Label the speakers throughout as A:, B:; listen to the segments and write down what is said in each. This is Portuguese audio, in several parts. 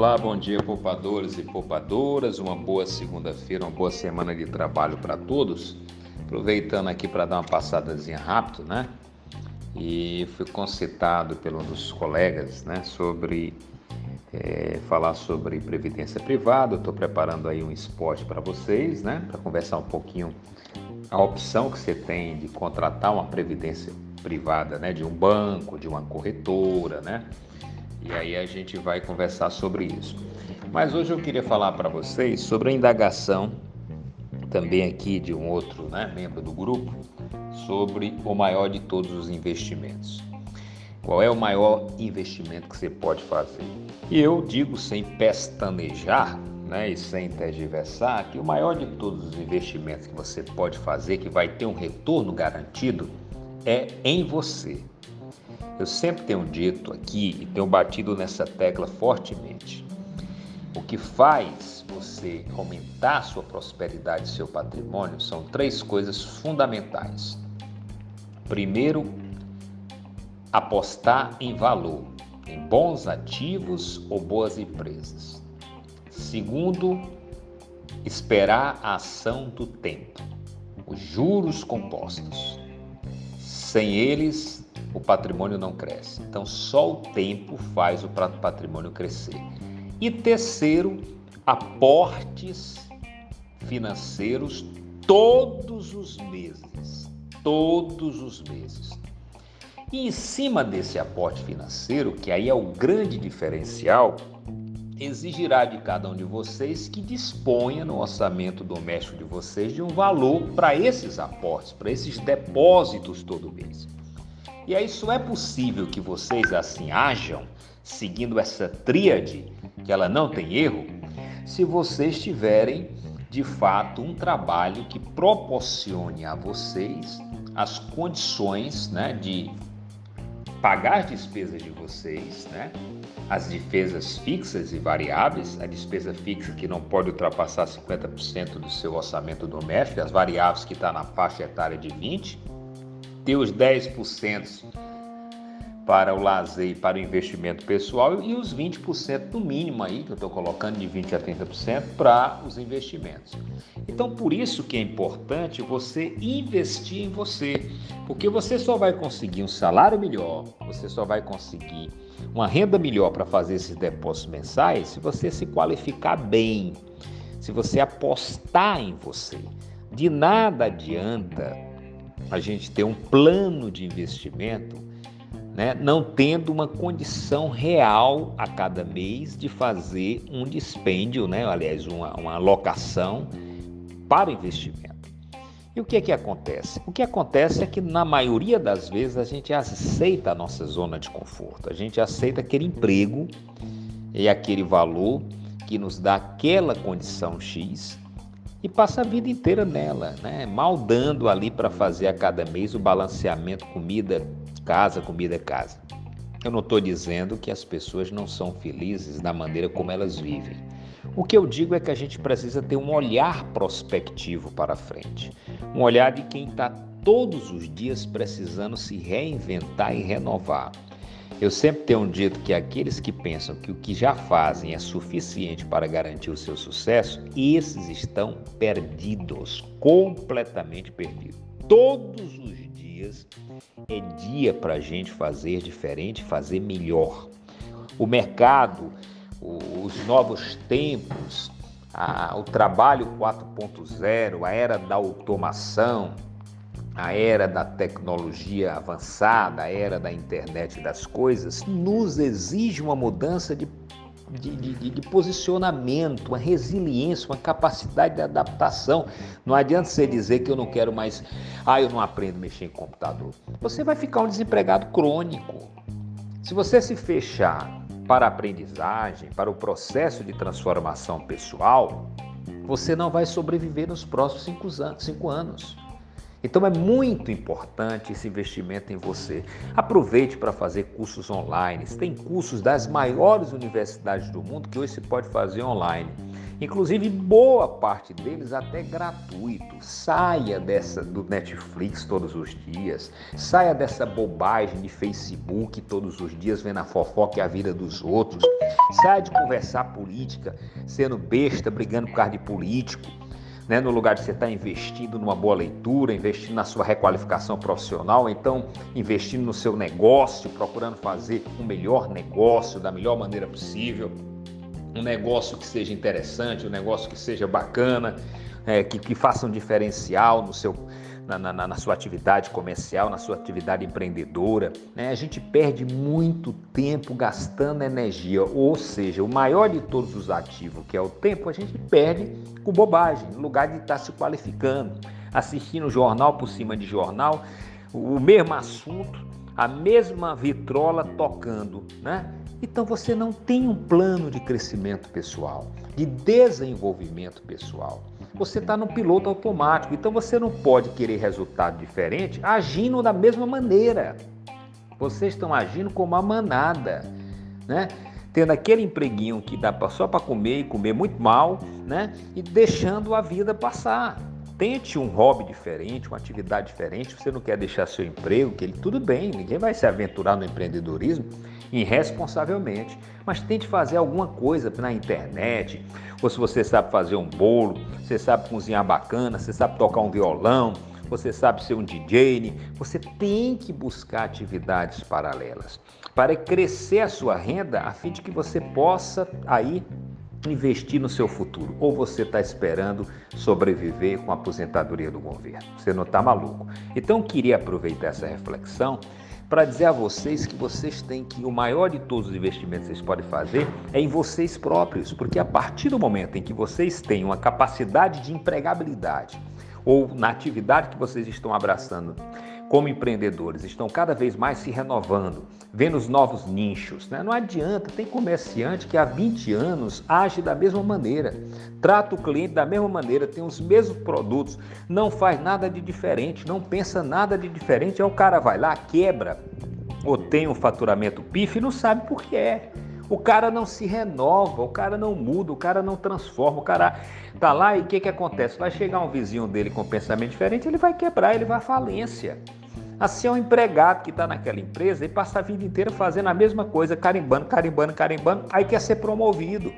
A: Olá, bom dia, poupadores e poupadoras. Uma boa segunda-feira, uma boa semana de trabalho para todos. Aproveitando aqui para dar uma passadazinha rápido, né? E fui concitado pelo um dos colegas, né, sobre é, falar sobre previdência privada. Estou preparando aí um esporte para vocês, né, para conversar um pouquinho a opção que você tem de contratar uma previdência privada, né, de um banco, de uma corretora, né? E aí a gente vai conversar sobre isso. Mas hoje eu queria falar para vocês sobre a indagação também aqui de um outro né, membro do grupo sobre o maior de todos os investimentos. Qual é o maior investimento que você pode fazer? E eu digo sem pestanejar né, e sem tergiversar que o maior de todos os investimentos que você pode fazer, que vai ter um retorno garantido, é em você. Eu sempre tenho dito aqui e tenho batido nessa tecla fortemente. O que faz você aumentar sua prosperidade e seu patrimônio são três coisas fundamentais. Primeiro, apostar em valor, em bons ativos ou boas empresas. Segundo, esperar a ação do tempo, os juros compostos. Sem eles, o patrimônio não cresce. Então, só o tempo faz o patrimônio crescer. E terceiro, aportes financeiros todos os meses. Todos os meses. E em cima desse aporte financeiro, que aí é o grande diferencial, exigirá de cada um de vocês que disponha no orçamento doméstico de vocês de um valor para esses aportes, para esses depósitos todo mês. E aí só é possível que vocês assim ajam, seguindo essa tríade, que ela não tem erro, se vocês tiverem de fato um trabalho que proporcione a vocês as condições né, de pagar as despesas de vocês, né? As despesas fixas e variáveis, a despesa fixa que não pode ultrapassar 50% do seu orçamento doméstico, as variáveis que está na faixa etária de 20%, ter os 10% para o lazer e para o investimento pessoal e os 20% no mínimo aí, que eu estou colocando de 20% a 30% para os investimentos. Então, por isso que é importante você investir em você, porque você só vai conseguir um salário melhor, você só vai conseguir uma renda melhor para fazer esses depósitos mensais se você se qualificar bem, se você apostar em você. De nada adianta a gente ter um plano de investimento, né, não tendo uma condição real a cada mês de fazer um dispêndio, né, aliás, uma, uma alocação para investimento. E o que é que acontece? O que acontece é que na maioria das vezes a gente aceita a nossa zona de conforto, a gente aceita aquele emprego e aquele valor que nos dá aquela condição X e passa a vida inteira nela, né? maldando ali para fazer a cada mês o balanceamento comida casa, comida casa. Eu não estou dizendo que as pessoas não são felizes da maneira como elas vivem. O que eu digo é que a gente precisa ter um olhar prospectivo para frente, um olhar de quem está todos os dias precisando se reinventar e renovar. Eu sempre tenho dito que aqueles que pensam que o que já fazem é suficiente para garantir o seu sucesso, esses estão perdidos, completamente perdidos. Todos os dias é dia para a gente fazer diferente, fazer melhor. O mercado, os novos tempos, a, o trabalho 4.0, a era da automação, a era da tecnologia avançada, a era da internet das coisas, nos exige uma mudança de, de, de, de, posicionamento, uma resiliência, uma capacidade de adaptação. Não adianta você dizer que eu não quero mais, ah, eu não aprendo a mexer em computador. Você vai ficar um desempregado crônico. Se você se fechar para a aprendizagem, para o processo de transformação pessoal, você não vai sobreviver nos próximos cinco anos. Então é muito importante esse investimento em você. Aproveite para fazer cursos online. Tem cursos das maiores universidades do mundo que hoje se pode fazer online. inclusive boa parte deles até gratuito. Saia dessa do Netflix todos os dias, saia dessa bobagem de Facebook todos os dias vendo a fofoca e a vida dos outros. Saia de conversar política, sendo besta, brigando por causa de político né, no lugar de você estar investindo numa boa leitura, investindo na sua requalificação profissional, então investindo no seu negócio, procurando fazer o melhor negócio da melhor maneira possível, um negócio que seja interessante, um negócio que seja bacana, é, que, que faça um diferencial no seu, na, na, na, sua atividade comercial, na sua atividade empreendedora. Né? A gente perde muito tempo gastando energia, ou seja, o maior de todos os ativos, que é o tempo, a gente perde com bobagem, no lugar de estar se qualificando, assistindo jornal por cima de jornal, o mesmo assunto, a mesma vitrola tocando, né? Então você não tem um plano de crescimento pessoal, de desenvolvimento pessoal. Você está no piloto automático, então você não pode querer resultado diferente agindo da mesma maneira. Vocês estão agindo como a manada, né? Tendo aquele empreguinho que dá só para comer e comer muito mal, né? E deixando a vida passar. Tente um hobby diferente, uma atividade diferente. Você não quer deixar seu emprego, que ele tudo bem, ninguém vai se aventurar no empreendedorismo irresponsavelmente, mas tente fazer alguma coisa na internet, ou se você sabe fazer um bolo, você sabe cozinhar bacana, você sabe tocar um violão, você sabe ser um DJ, você tem que buscar atividades paralelas para crescer a sua renda a fim de que você possa aí investir no seu futuro. Ou você está esperando sobreviver com a aposentadoria do governo. Você não está maluco. Então, queria aproveitar essa reflexão para dizer a vocês que vocês têm que o maior de todos os investimentos que vocês podem fazer é em vocês próprios, porque a partir do momento em que vocês têm uma capacidade de empregabilidade ou na atividade que vocês estão abraçando, como empreendedores, estão cada vez mais se renovando, vendo os novos nichos. Né? Não adianta, tem comerciante que há 20 anos age da mesma maneira, trata o cliente da mesma maneira, tem os mesmos produtos, não faz nada de diferente, não pensa nada de diferente. Aí o cara vai lá, quebra, ou tem um faturamento pife e não sabe por que é. O cara não se renova, o cara não muda, o cara não transforma, o cara tá lá e o que, que acontece? Vai chegar um vizinho dele com um pensamento diferente, ele vai quebrar, ele vai à falência. Assim é um empregado que está naquela empresa e passa a vida inteira fazendo a mesma coisa, carimbando, carimbando, carimbando, aí quer ser promovido.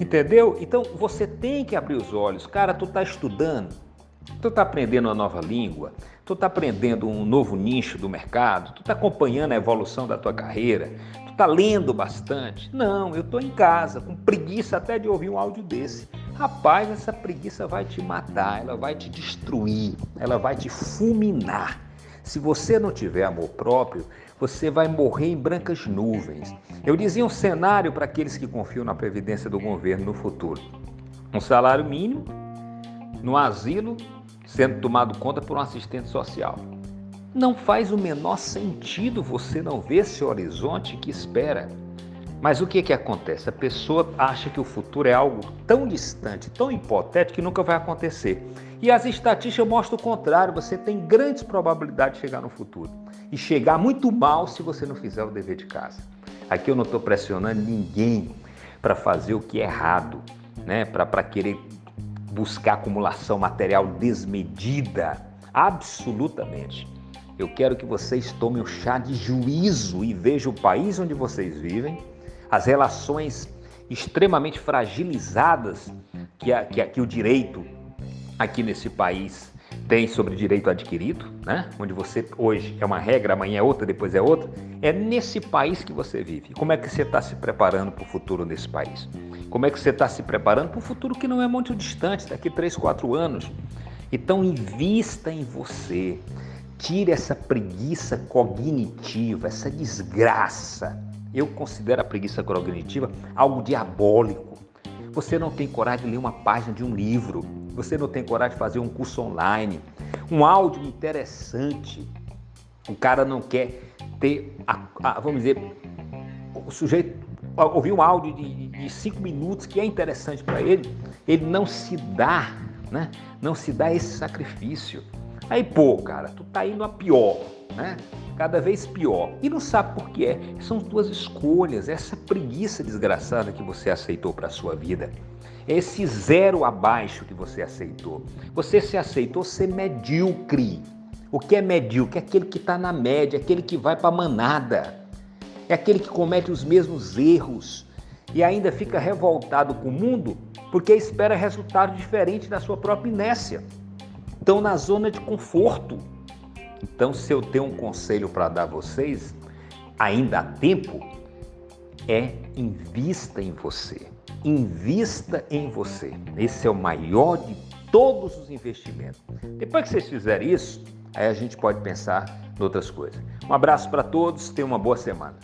A: Entendeu? Então você tem que abrir os olhos. Cara, tu está estudando, tu está aprendendo uma nova língua, tu está aprendendo um novo nicho do mercado, tu está acompanhando a evolução da tua carreira, está lendo bastante. Não, eu estou em casa, com preguiça até de ouvir um áudio desse. Rapaz, essa preguiça vai te matar, ela vai te destruir, ela vai te fulminar. Se você não tiver amor próprio, você vai morrer em brancas nuvens. Eu dizia um cenário para aqueles que confiam na previdência do governo no futuro: um salário mínimo, no asilo, sendo tomado conta por um assistente social. Não faz o menor sentido você não ver esse horizonte que espera. Mas o que, que acontece? A pessoa acha que o futuro é algo tão distante, tão hipotético que nunca vai acontecer. E as estatísticas mostram o contrário: você tem grandes probabilidades de chegar no futuro. E chegar muito mal se você não fizer o dever de casa. Aqui eu não estou pressionando ninguém para fazer o que é errado, né? para querer buscar acumulação material desmedida. Absolutamente. Eu quero que vocês tomem um chá de juízo e vejam o país onde vocês vivem, as relações extremamente fragilizadas que, a, que, a, que o direito aqui nesse país tem sobre direito adquirido, né? onde você hoje é uma regra, amanhã é outra, depois é outra, é nesse país que você vive. Como é que você está se preparando para o futuro desse país? Como é que você está se preparando para um futuro que não é muito distante, daqui 3, 4 anos? Então invista em você. Tire essa preguiça cognitiva, essa desgraça eu considero a preguiça cognitiva algo diabólico. Você não tem coragem de ler uma página de um livro, você não tem coragem de fazer um curso online, um áudio interessante. O cara não quer ter, a, a, vamos dizer, o sujeito ouvir um áudio de, de cinco minutos que é interessante para ele, ele não se dá, né? Não se dá esse sacrifício. Aí, pô, cara, tu tá indo a pior, né? cada vez pior. E não sabe por que é. São tuas escolhas, essa preguiça desgraçada que você aceitou para sua vida. Esse zero abaixo que você aceitou. Você se aceitou ser medíocre. O que é medíocre? É aquele que está na média, aquele que vai para manada. É aquele que comete os mesmos erros e ainda fica revoltado com o mundo porque espera resultado diferente da sua própria inércia. Estão na zona de conforto. Então, se eu tenho um conselho para dar a vocês, ainda há tempo, é invista em você. Invista em você. Esse é o maior de todos os investimentos. Depois que vocês fizerem isso, aí a gente pode pensar em outras coisas. Um abraço para todos, tenham uma boa semana.